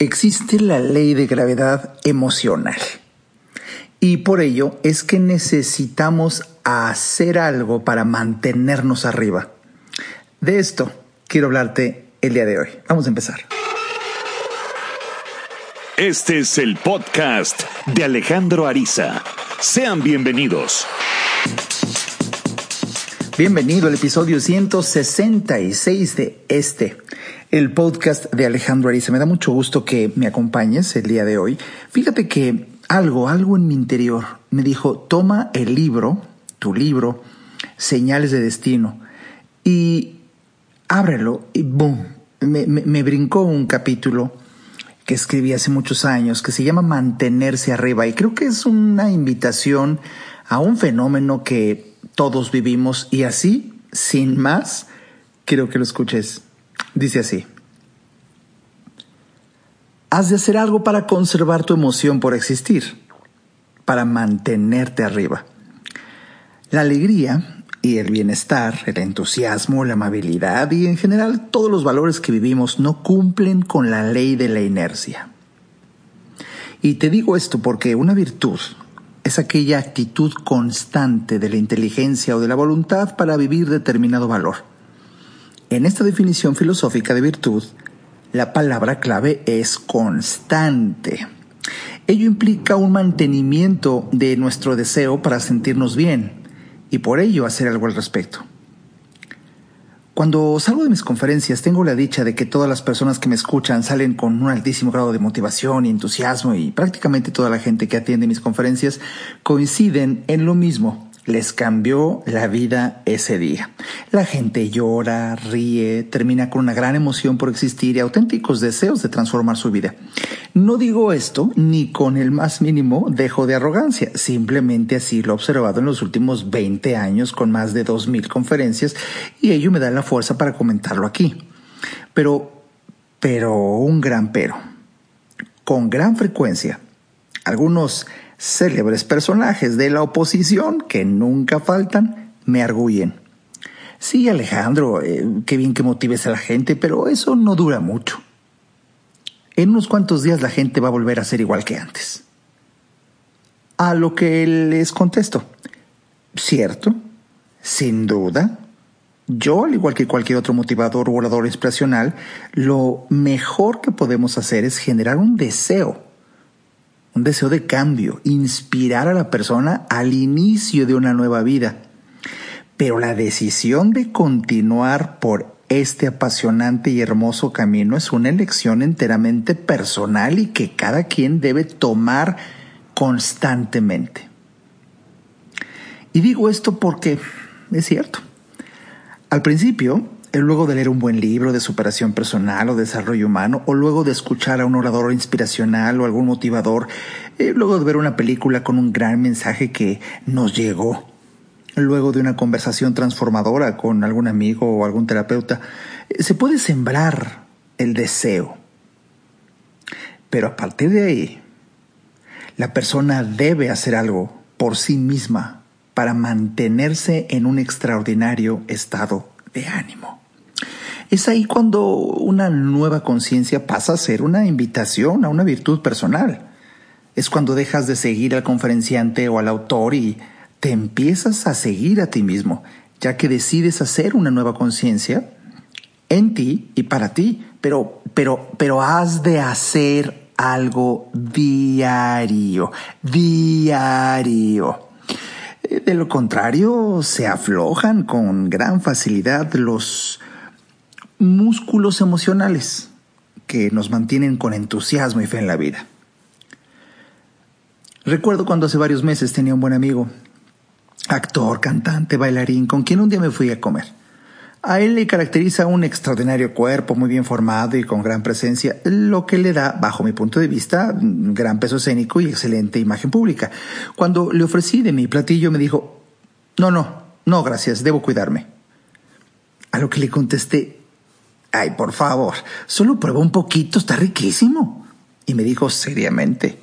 existe la ley de gravedad emocional. Y por ello es que necesitamos hacer algo para mantenernos arriba. De esto quiero hablarte el día de hoy. Vamos a empezar. Este es el podcast de Alejandro Ariza. Sean bienvenidos. Bienvenido al episodio 166 de este el podcast de Alejandro Ariza. Me da mucho gusto que me acompañes el día de hoy. Fíjate que algo, algo en mi interior me dijo, toma el libro, tu libro, Señales de Destino, y ábrelo y boom, me, me brincó un capítulo que escribí hace muchos años que se llama Mantenerse arriba y creo que es una invitación a un fenómeno que todos vivimos y así, sin más, quiero que lo escuches. Dice así. Has de hacer algo para conservar tu emoción por existir, para mantenerte arriba. La alegría y el bienestar, el entusiasmo, la amabilidad y en general todos los valores que vivimos no cumplen con la ley de la inercia. Y te digo esto porque una virtud es aquella actitud constante de la inteligencia o de la voluntad para vivir determinado valor. En esta definición filosófica de virtud, la palabra clave es constante. Ello implica un mantenimiento de nuestro deseo para sentirnos bien y por ello hacer algo al respecto. Cuando salgo de mis conferencias tengo la dicha de que todas las personas que me escuchan salen con un altísimo grado de motivación y entusiasmo y prácticamente toda la gente que atiende mis conferencias coinciden en lo mismo les cambió la vida ese día. La gente llora, ríe, termina con una gran emoción por existir y auténticos deseos de transformar su vida. No digo esto ni con el más mínimo dejo de arrogancia, simplemente así lo he observado en los últimos 20 años con más de 2.000 conferencias y ello me da la fuerza para comentarlo aquí. Pero, pero, un gran pero. Con gran frecuencia, algunos célebres personajes de la oposición que nunca faltan me arguyen. Sí, Alejandro, eh, qué bien que motives a la gente, pero eso no dura mucho. En unos cuantos días la gente va a volver a ser igual que antes. A lo que les contesto, cierto, sin duda, yo, al igual que cualquier otro motivador o orador inspiracional, lo mejor que podemos hacer es generar un deseo un deseo de cambio, inspirar a la persona al inicio de una nueva vida. Pero la decisión de continuar por este apasionante y hermoso camino es una elección enteramente personal y que cada quien debe tomar constantemente. Y digo esto porque es cierto. Al principio, luego de leer un buen libro de superación personal o desarrollo humano, o luego de escuchar a un orador inspiracional o algún motivador, eh, luego de ver una película con un gran mensaje que nos llegó, luego de una conversación transformadora con algún amigo o algún terapeuta, eh, se puede sembrar el deseo. Pero a partir de ahí, la persona debe hacer algo por sí misma para mantenerse en un extraordinario estado de ánimo. Es ahí cuando una nueva conciencia pasa a ser una invitación a una virtud personal. Es cuando dejas de seguir al conferenciante o al autor y te empiezas a seguir a ti mismo, ya que decides hacer una nueva conciencia en ti y para ti, pero, pero, pero has de hacer algo diario, diario. De lo contrario, se aflojan con gran facilidad los músculos emocionales que nos mantienen con entusiasmo y fe en la vida. Recuerdo cuando hace varios meses tenía un buen amigo, actor, cantante, bailarín, con quien un día me fui a comer. A él le caracteriza un extraordinario cuerpo muy bien formado y con gran presencia, lo que le da, bajo mi punto de vista, gran peso escénico y excelente imagen pública. Cuando le ofrecí de mi platillo me dijo, no, no, no, gracias, debo cuidarme. A lo que le contesté, Ay, por favor, solo prueba un poquito, está riquísimo. Y me dijo seriamente,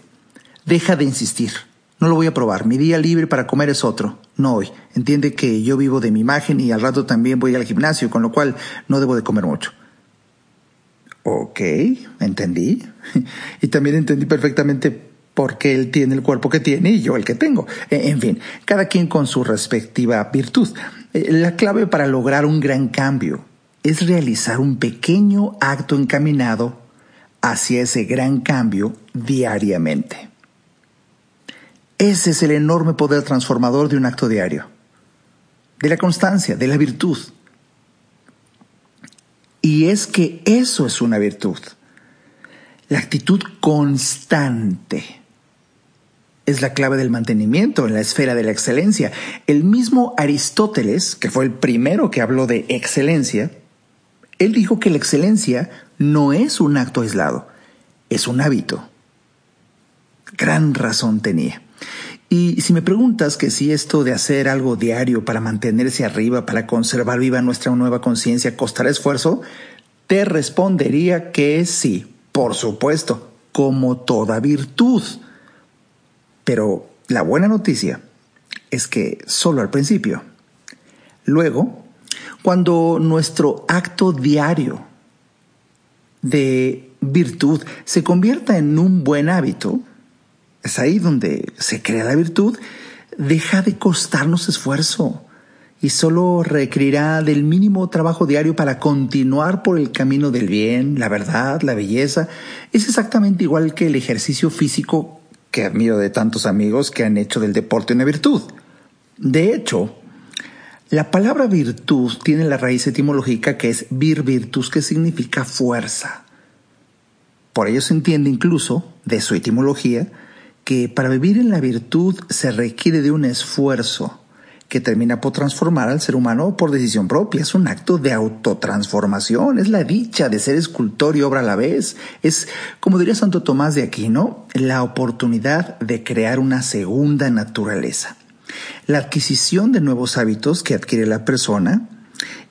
deja de insistir, no lo voy a probar, mi día libre para comer es otro, no hoy. Entiende que yo vivo de mi imagen y al rato también voy al gimnasio, con lo cual no debo de comer mucho. Ok, entendí. Y también entendí perfectamente por qué él tiene el cuerpo que tiene y yo el que tengo. E, en fin, cada quien con su respectiva virtud. Eh, la clave para lograr un gran cambio es realizar un pequeño acto encaminado hacia ese gran cambio diariamente. Ese es el enorme poder transformador de un acto diario, de la constancia, de la virtud. Y es que eso es una virtud. La actitud constante es la clave del mantenimiento en la esfera de la excelencia. El mismo Aristóteles, que fue el primero que habló de excelencia, él dijo que la excelencia no es un acto aislado, es un hábito. Gran razón tenía. Y si me preguntas que si esto de hacer algo diario para mantenerse arriba, para conservar viva nuestra nueva conciencia, costará esfuerzo, te respondería que sí, por supuesto, como toda virtud. Pero la buena noticia es que solo al principio. Luego, cuando nuestro acto diario de virtud se convierta en un buen hábito, es ahí donde se crea la virtud, deja de costarnos esfuerzo y solo requerirá del mínimo trabajo diario para continuar por el camino del bien, la verdad, la belleza. Es exactamente igual que el ejercicio físico que admiro de tantos amigos que han hecho del deporte una virtud. De hecho, la palabra virtud tiene la raíz etimológica que es vir virtus, que significa fuerza. Por ello se entiende incluso, de su etimología, que para vivir en la virtud se requiere de un esfuerzo, que termina por transformar al ser humano por decisión propia. Es un acto de autotransformación, es la dicha de ser escultor y obra a la vez. Es, como diría Santo Tomás de Aquino, la oportunidad de crear una segunda naturaleza. La adquisición de nuevos hábitos que adquiere la persona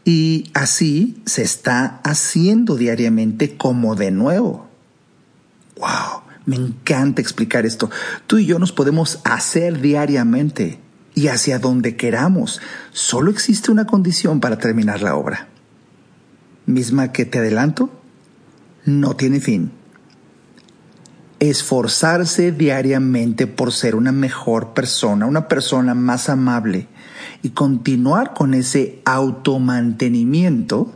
y así se está haciendo diariamente como de nuevo. ¡Wow! Me encanta explicar esto. Tú y yo nos podemos hacer diariamente y hacia donde queramos. Solo existe una condición para terminar la obra. Misma que te adelanto, no tiene fin. Esforzarse diariamente por ser una mejor persona, una persona más amable y continuar con ese automantenimiento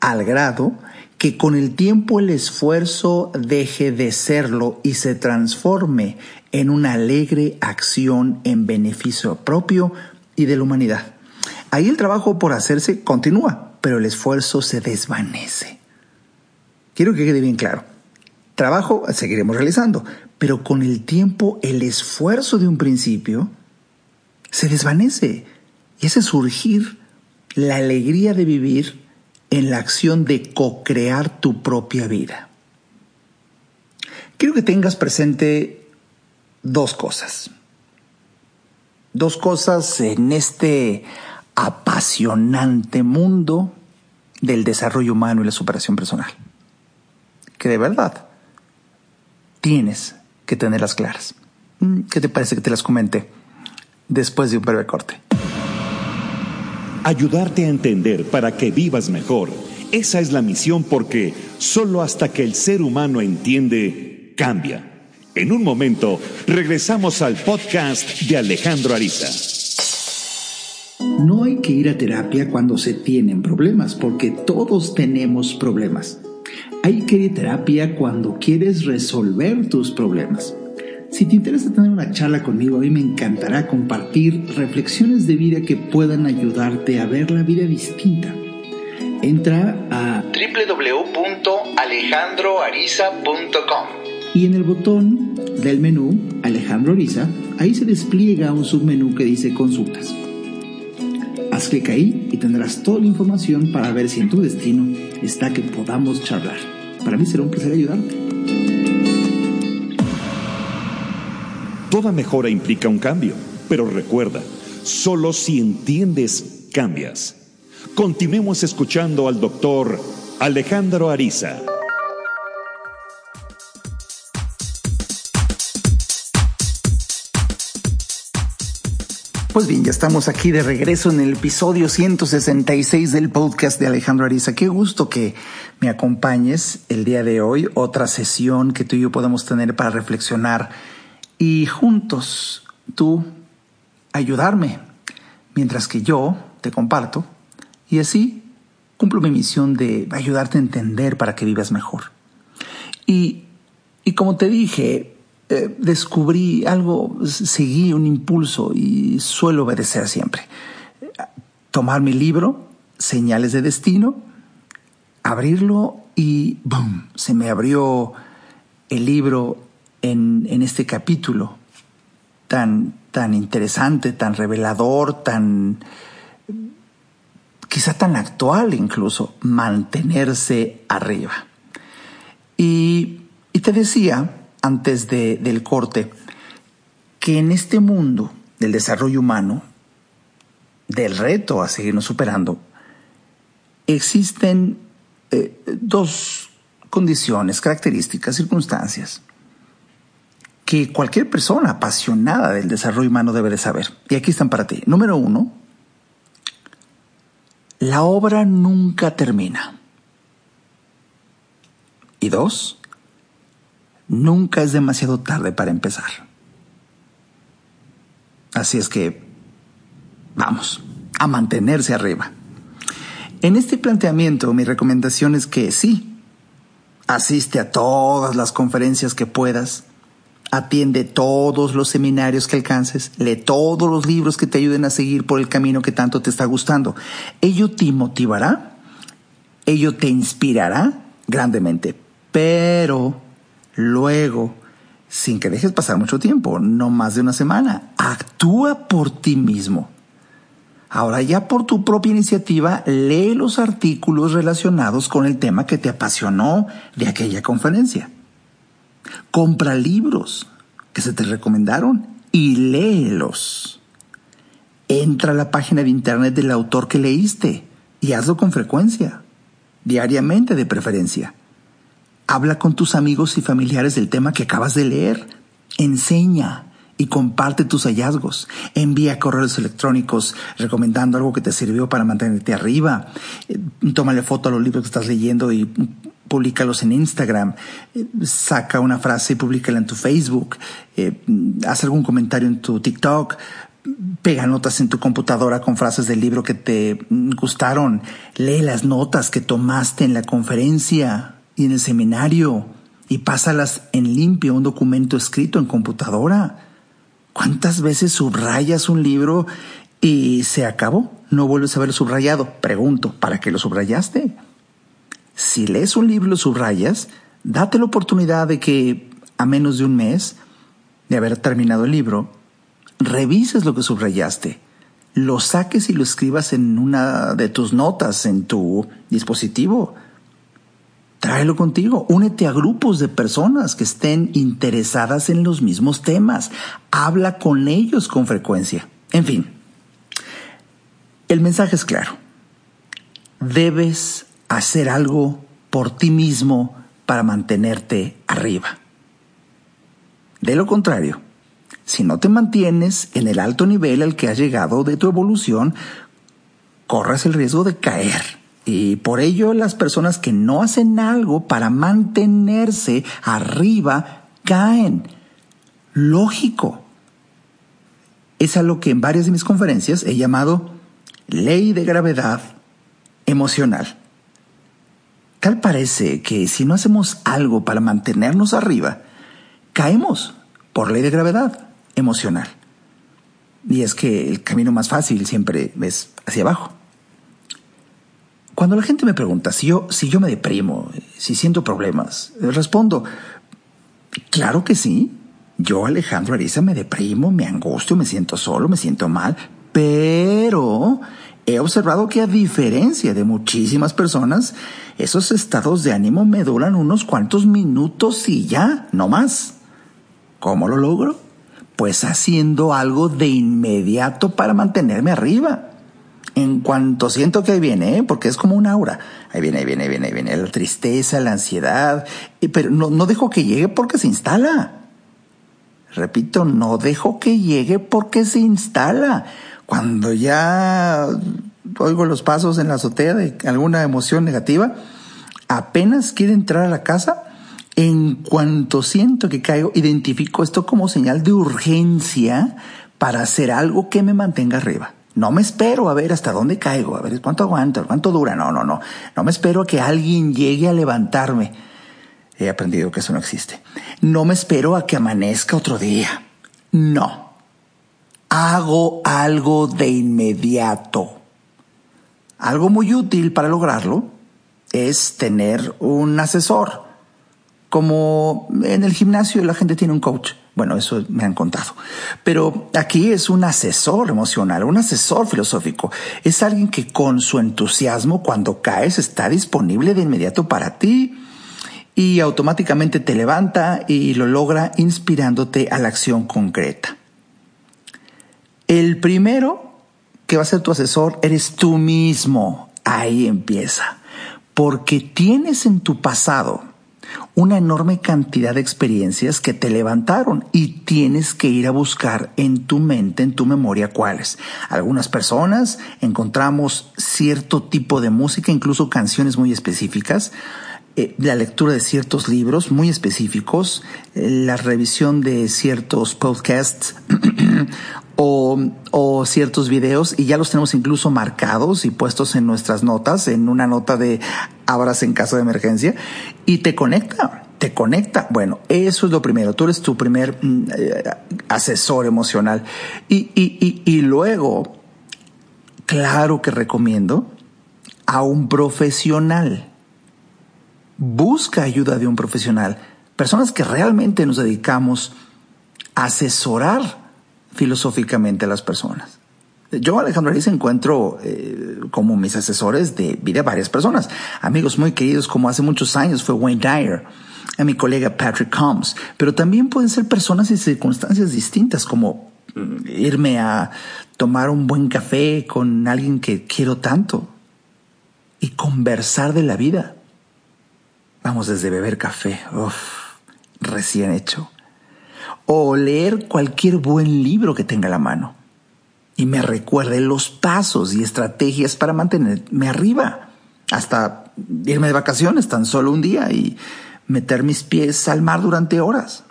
al grado que con el tiempo el esfuerzo deje de serlo y se transforme en una alegre acción en beneficio propio y de la humanidad. Ahí el trabajo por hacerse continúa, pero el esfuerzo se desvanece. Quiero que quede bien claro. Trabajo seguiremos realizando, pero con el tiempo el esfuerzo de un principio se desvanece y hace surgir la alegría de vivir en la acción de co-crear tu propia vida. Quiero que tengas presente dos cosas. Dos cosas en este apasionante mundo del desarrollo humano y la superación personal. Que de verdad tienes que tenerlas claras. Mm, ¿Qué te parece que te las comente después de un breve corte? ayudarte a entender para que vivas mejor. Esa es la misión porque solo hasta que el ser humano entiende, cambia. En un momento, regresamos al podcast de Alejandro Ariza. No hay que ir a terapia cuando se tienen problemas, porque todos tenemos problemas. Hay que ir a terapia cuando quieres resolver tus problemas. Si te interesa tener una charla conmigo, a mí me encantará compartir reflexiones de vida que puedan ayudarte a ver la vida distinta. Entra a www.alejandroariza.com y en el botón del menú Alejandro Ariza, ahí se despliega un submenú que dice consultas. Haz clic ahí y tendrás toda la información para ver si en tu destino está que podamos charlar. Para mí será un placer ayudarte. Toda mejora implica un cambio, pero recuerda, solo si entiendes, cambias. Continuemos escuchando al doctor Alejandro Ariza. Pues bien, ya estamos aquí de regreso en el episodio 166 del podcast de Alejandro Ariza. Qué gusto que me acompañes el día de hoy, otra sesión que tú y yo podemos tener para reflexionar y juntos tú ayudarme, mientras que yo te comparto y así cumplo mi misión de ayudarte a entender para que vivas mejor. Y, y como te dije, eh, descubrí algo, seguí un impulso y suelo obedecer siempre. Tomar mi libro, Señales de Destino, abrirlo y ¡boom! Se me abrió el libro en, en este capítulo tan, tan interesante, tan revelador, tan quizá tan actual incluso, mantenerse arriba. Y, y te decía, antes de, del corte, que en este mundo del desarrollo humano, del reto a seguirnos superando, existen eh, dos condiciones, características, circunstancias que cualquier persona apasionada del desarrollo humano debe de saber. Y aquí están para ti. Número uno, la obra nunca termina. Y dos, nunca es demasiado tarde para empezar. Así es que, vamos, a mantenerse arriba. En este planteamiento mi recomendación es que sí, asiste a todas las conferencias que puedas, atiende todos los seminarios que alcances, lee todos los libros que te ayuden a seguir por el camino que tanto te está gustando. Ello te motivará, ello te inspirará grandemente, pero Luego, sin que dejes pasar mucho tiempo, no más de una semana, actúa por ti mismo. Ahora ya por tu propia iniciativa, lee los artículos relacionados con el tema que te apasionó de aquella conferencia. Compra libros que se te recomendaron y léelos. Entra a la página de internet del autor que leíste y hazlo con frecuencia, diariamente de preferencia. Habla con tus amigos y familiares del tema que acabas de leer. Enseña y comparte tus hallazgos. Envía correos electrónicos recomendando algo que te sirvió para mantenerte arriba. Eh, tómale foto a los libros que estás leyendo y públicalos en Instagram. Eh, saca una frase y públicala en tu Facebook. Eh, haz algún comentario en tu TikTok. Pega notas en tu computadora con frases del libro que te gustaron. Lee las notas que tomaste en la conferencia y en el seminario y pásalas en limpio un documento escrito en computadora. ¿Cuántas veces subrayas un libro y se acabó? No vuelves a verlo subrayado. Pregunto, ¿para qué lo subrayaste? Si lees un libro y lo subrayas, date la oportunidad de que a menos de un mes de haber terminado el libro, revises lo que subrayaste, lo saques y lo escribas en una de tus notas en tu dispositivo Tráelo contigo. Únete a grupos de personas que estén interesadas en los mismos temas. Habla con ellos con frecuencia. En fin, el mensaje es claro. Debes hacer algo por ti mismo para mantenerte arriba. De lo contrario, si no te mantienes en el alto nivel al que has llegado de tu evolución, corres el riesgo de caer y por ello las personas que no hacen algo para mantenerse arriba caen. Lógico. Es a lo que en varias de mis conferencias he llamado ley de gravedad emocional. Tal parece que si no hacemos algo para mantenernos arriba, caemos por ley de gravedad emocional. Y es que el camino más fácil siempre es hacia abajo. Cuando la gente me pregunta si yo, si yo me deprimo, si siento problemas, respondo, claro que sí. Yo, Alejandro Ariza, me deprimo, me angustio, me siento solo, me siento mal, pero he observado que a diferencia de muchísimas personas, esos estados de ánimo me duran unos cuantos minutos y ya, no más. ¿Cómo lo logro? Pues haciendo algo de inmediato para mantenerme arriba en cuanto siento que ahí viene, ¿eh? porque es como un aura. Ahí viene, ahí viene, ahí viene, ahí viene la tristeza, la ansiedad, pero no, no dejo que llegue porque se instala. Repito, no dejo que llegue porque se instala. Cuando ya oigo los pasos en la azotea de alguna emoción negativa, apenas quiere entrar a la casa, en cuanto siento que caigo, identifico esto como señal de urgencia para hacer algo que me mantenga arriba. No me espero a ver hasta dónde caigo, a ver cuánto aguanto, cuánto dura. No, no, no. No me espero a que alguien llegue a levantarme. He aprendido que eso no existe. No me espero a que amanezca otro día. No. Hago algo de inmediato. Algo muy útil para lograrlo es tener un asesor. Como en el gimnasio la gente tiene un coach. Bueno, eso me han contado. Pero aquí es un asesor emocional, un asesor filosófico. Es alguien que con su entusiasmo cuando caes está disponible de inmediato para ti y automáticamente te levanta y lo logra inspirándote a la acción concreta. El primero que va a ser tu asesor eres tú mismo. Ahí empieza. Porque tienes en tu pasado una enorme cantidad de experiencias que te levantaron y tienes que ir a buscar en tu mente, en tu memoria cuáles. Algunas personas encontramos cierto tipo de música, incluso canciones muy específicas, eh, la lectura de ciertos libros muy específicos, eh, la revisión de ciertos podcasts o, o, ciertos videos y ya los tenemos incluso marcados y puestos en nuestras notas, en una nota de abras en caso de emergencia y te conecta, te conecta. Bueno, eso es lo primero. Tú eres tu primer mm, eh, asesor emocional. Y, y, y, y luego, claro que recomiendo a un profesional busca ayuda de un profesional, personas que realmente nos dedicamos a asesorar filosóficamente a las personas. Yo, Alejandro Ariza, encuentro eh, como mis asesores de vida varias personas, amigos muy queridos como hace muchos años fue Wayne Dyer, a mi colega Patrick Combs, pero también pueden ser personas y circunstancias distintas como mm, irme a tomar un buen café con alguien que quiero tanto y conversar de la vida. Vamos desde beber café, recién hecho, o leer cualquier buen libro que tenga la mano y me recuerde los pasos y estrategias para mantenerme arriba, hasta irme de vacaciones tan solo un día y meter mis pies al mar durante horas.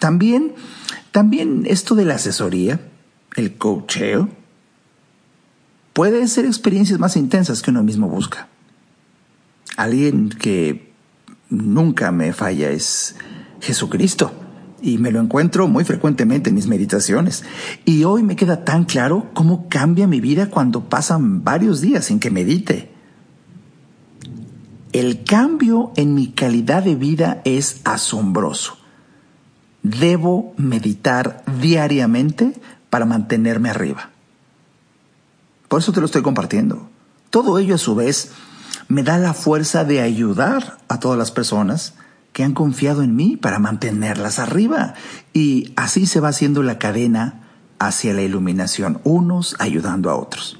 También, también esto de la asesoría, el coacheo, puede ser experiencias más intensas que uno mismo busca. Alguien que nunca me falla es Jesucristo y me lo encuentro muy frecuentemente en mis meditaciones. Y hoy me queda tan claro cómo cambia mi vida cuando pasan varios días sin que medite. El cambio en mi calidad de vida es asombroso. Debo meditar diariamente para mantenerme arriba. Por eso te lo estoy compartiendo. Todo ello a su vez me da la fuerza de ayudar a todas las personas que han confiado en mí para mantenerlas arriba. Y así se va haciendo la cadena hacia la iluminación, unos ayudando a otros.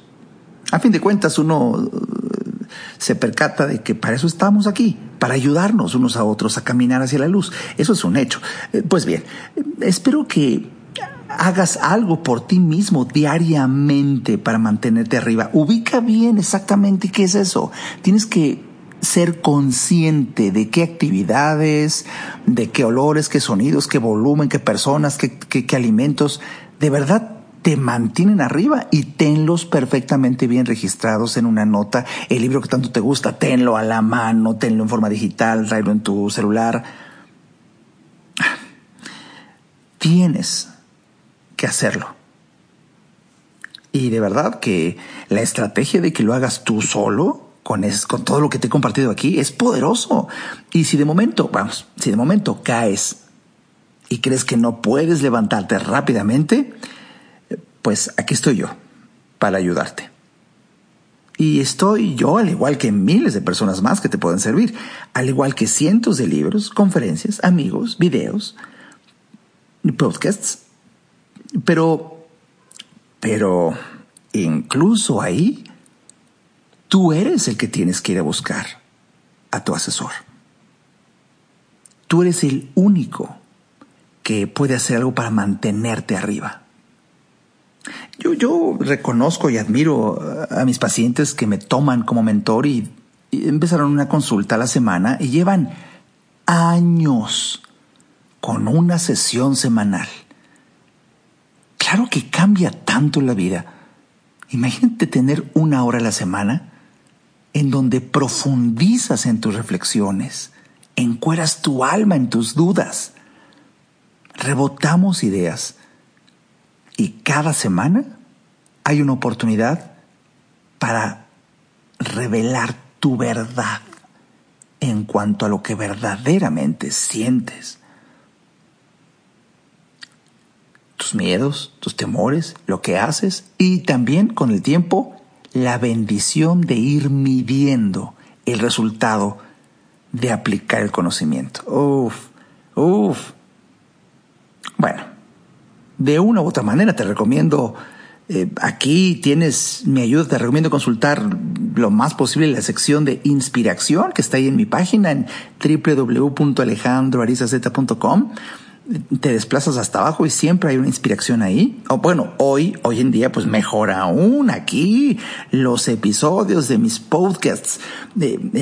A fin de cuentas, uno eh, se percata de que para eso estamos aquí, para ayudarnos unos a otros a caminar hacia la luz. Eso es un hecho. Eh, pues bien, espero que hagas algo por ti mismo diariamente para mantenerte arriba. Ubica bien exactamente qué es eso. Tienes que ser consciente de qué actividades, de qué olores, qué sonidos, qué volumen, qué personas, qué, alimentos de verdad te mantienen arriba y tenlos perfectamente bien registrados en una nota. El libro que tanto te gusta, tenlo a la mano, tenlo en forma digital, tráelo en tu celular. Tienes que hacerlo. Y de verdad que la estrategia de que lo hagas tú solo, con, con todo lo que te he compartido aquí, es poderoso. Y si de momento, vamos, si de momento caes y crees que no puedes levantarte rápidamente, pues aquí estoy yo para ayudarte. Y estoy yo, al igual que miles de personas más que te pueden servir, al igual que cientos de libros, conferencias, amigos, videos, podcasts, pero, pero, incluso ahí, tú eres el que tienes que ir a buscar a tu asesor. Tú eres el único que puede hacer algo para mantenerte arriba. Yo, yo reconozco y admiro a mis pacientes que me toman como mentor y, y empezaron una consulta a la semana y llevan años con una sesión semanal. Claro que cambia tanto la vida. Imagínate tener una hora a la semana en donde profundizas en tus reflexiones, encueras tu alma en tus dudas, rebotamos ideas y cada semana hay una oportunidad para revelar tu verdad en cuanto a lo que verdaderamente sientes. Tus miedos, tus temores, lo que haces y también con el tiempo la bendición de ir midiendo el resultado de aplicar el conocimiento. Uf, uf. Bueno, de una u otra manera te recomiendo, eh, aquí tienes mi ayuda, te recomiendo consultar lo más posible la sección de inspiración que está ahí en mi página en www.alejandroarizaz.com te desplazas hasta abajo y siempre hay una inspiración ahí. O bueno, hoy, hoy en día, pues mejor aún aquí los episodios de mis podcasts,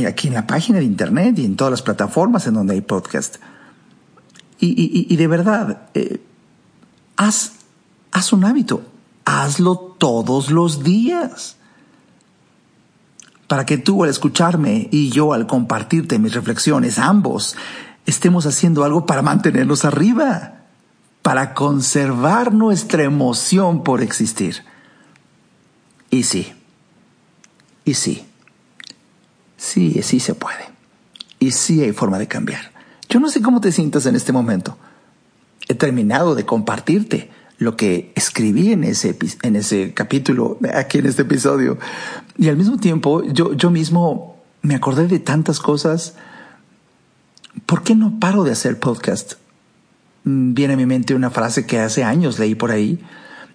aquí en la página de internet y en todas las plataformas en donde hay podcast. Y, de verdad, eh, haz, haz un hábito, hazlo todos los días. Para que tú al escucharme y yo al compartirte mis reflexiones, ambos, estemos haciendo algo para mantenernos arriba, para conservar nuestra emoción por existir. Y sí, y sí, sí, sí se puede. Y sí hay forma de cambiar. Yo no sé cómo te sientas en este momento. He terminado de compartirte lo que escribí en ese, en ese capítulo, aquí en este episodio. Y al mismo tiempo, yo, yo mismo me acordé de tantas cosas ¿por qué no paro de hacer podcast? Mm, viene a mi mente una frase que hace años leí por ahí,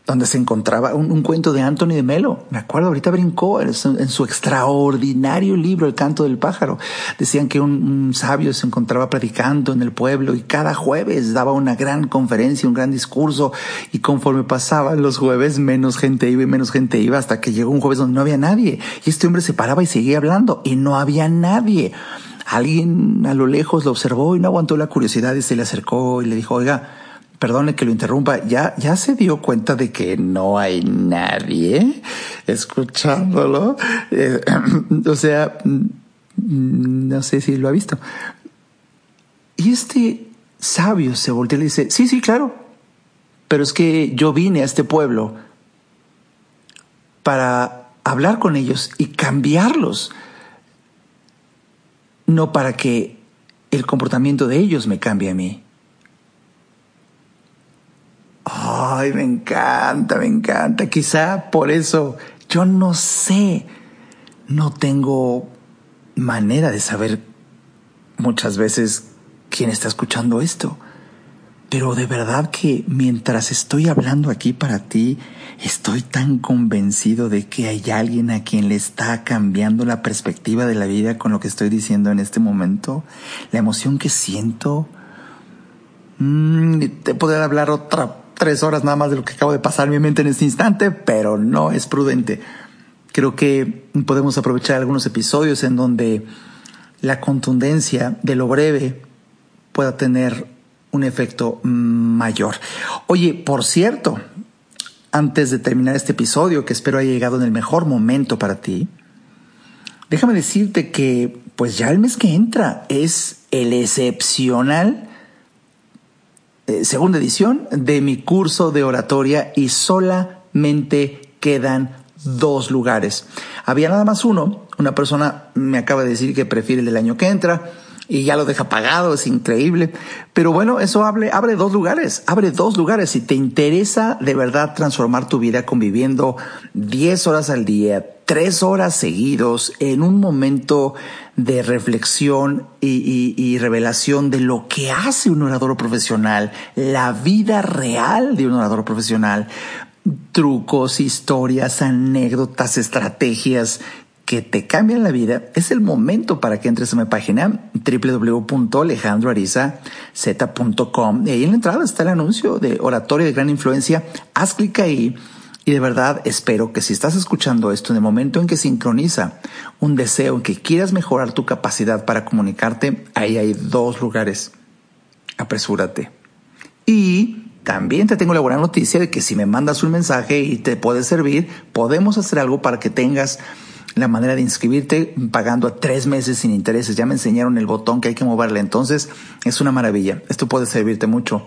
donde se encontraba un, cuento de Anthony de Melo. Me acuerdo, ahorita brincó en su, extraordinario libro, El canto del pájaro. Decían que un, sabio se encontraba predicando en el pueblo y cada jueves daba una gran conferencia, un gran discurso y conforme pasaban los jueves menos gente iba y menos gente iba hasta que llegó un jueves donde no había nadie. Y este hombre se paraba y seguía hablando y no había nadie. Alguien a lo lejos lo observó y no aguantó la curiosidad y se le acercó y le dijo, oiga, perdone que lo interrumpa, ya, ya se dio cuenta de que no hay nadie escuchándolo. Eh, o sea, mm, no sé si lo ha visto. Y este sabio se voltea y le dice, sí, sí, claro, pero es que yo vine a este pueblo para hablar con ellos y cambiarlos no para que el comportamiento de ellos me cambie a mí. Ay, me encanta, me encanta. Quizá por eso yo no sé, no tengo manera de saber muchas veces quién está escuchando esto. Pero de verdad que mientras estoy hablando aquí para ti, estoy tan convencido de que hay alguien a quien le está cambiando la perspectiva de la vida con lo que estoy diciendo en este momento. La emoción que siento. Mm, te podría hablar otra tres horas nada más de lo que acabo de pasar en mi mente en este instante, pero no es prudente. Creo que podemos aprovechar algunos episodios en donde la contundencia de lo breve pueda tener un efecto mayor. Oye, por cierto, antes de terminar este episodio, que espero haya llegado en el mejor momento para ti, déjame decirte que pues ya el mes que entra es el excepcional eh, segunda edición de mi curso de oratoria y solamente quedan dos lugares. Había nada más uno, una persona me acaba de decir que prefiere el del año que entra, y ya lo deja pagado, es increíble. Pero bueno, eso abre, abre dos lugares, abre dos lugares. Si te interesa de verdad transformar tu vida conviviendo 10 horas al día, 3 horas seguidos, en un momento de reflexión y revelación de lo que hace un orador profesional, la vida real de un orador profesional, trucos, historias, anécdotas, estrategias, que te cambian la vida, es el momento para que entres a mi página www.alejandroarizaz.com y ahí en la entrada está el anuncio de Oratorio de Gran Influencia. Haz clic ahí y de verdad espero que si estás escuchando esto en el momento en que sincroniza un deseo en que quieras mejorar tu capacidad para comunicarte, ahí hay dos lugares. Apresúrate. Y también te tengo la buena noticia de que si me mandas un mensaje y te puede servir, podemos hacer algo para que tengas la manera de inscribirte pagando a tres meses sin intereses. Ya me enseñaron el botón que hay que moverle. Entonces es una maravilla. Esto puede servirte mucho.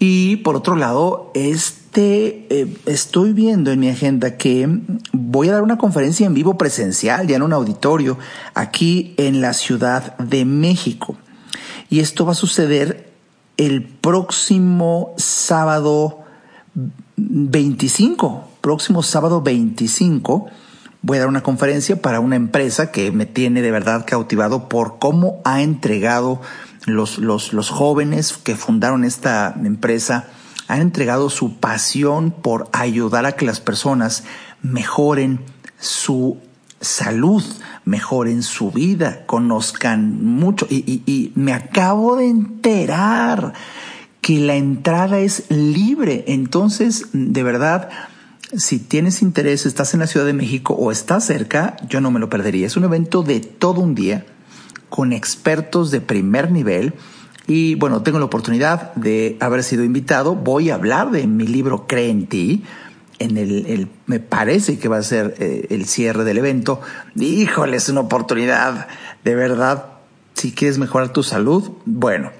Y por otro lado, este, eh, estoy viendo en mi agenda que voy a dar una conferencia en vivo presencial, ya en un auditorio, aquí en la Ciudad de México. Y esto va a suceder el próximo sábado 25, próximo sábado 25 voy a dar una conferencia para una empresa que me tiene de verdad cautivado por cómo ha entregado los, los, los jóvenes que fundaron esta empresa, han entregado su pasión por ayudar a que las personas mejoren su salud, mejoren su vida, conozcan mucho. Y, y, y, me acabo de enterar que la entrada es libre. Entonces, de verdad, si tienes interés, estás en la Ciudad de México o estás cerca, yo no me lo perdería. Es un evento de todo un día con expertos de primer nivel. Y bueno, tengo la oportunidad de haber sido invitado. Voy a hablar de mi libro Cree en ti. En el, me parece que va a ser eh, el cierre del evento. Híjole, es una oportunidad de verdad. Si quieres mejorar tu salud, bueno,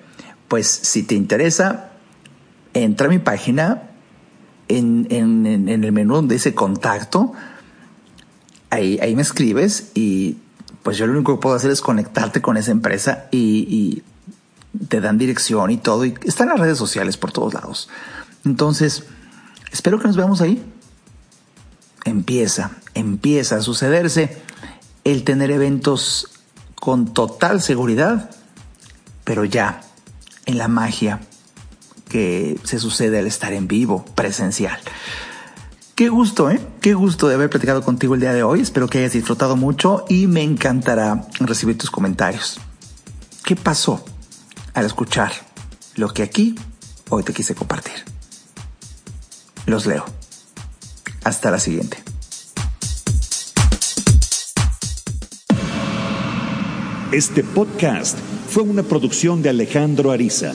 pues si te interesa, entra a mi página, en, en, en, el menú donde dice contacto, ahí, ahí me escribes y pues yo lo único que puedo hacer es conectarte con esa empresa y, y te dan dirección y todo. Y están las redes sociales por todos lados. Entonces, espero que nos veamos ahí. Empieza, empieza a sucederse el tener eventos con total seguridad, pero ya en la magia que se sucede al estar en vivo, presencial. Qué gusto, ¿eh? Qué gusto de haber platicado contigo el día de hoy. Espero que hayas disfrutado mucho y me encantará recibir tus comentarios. ¿Qué pasó al escuchar lo que aquí hoy te quise compartir? Los leo. Hasta la siguiente. Este podcast fue una producción de Alejandro Ariza.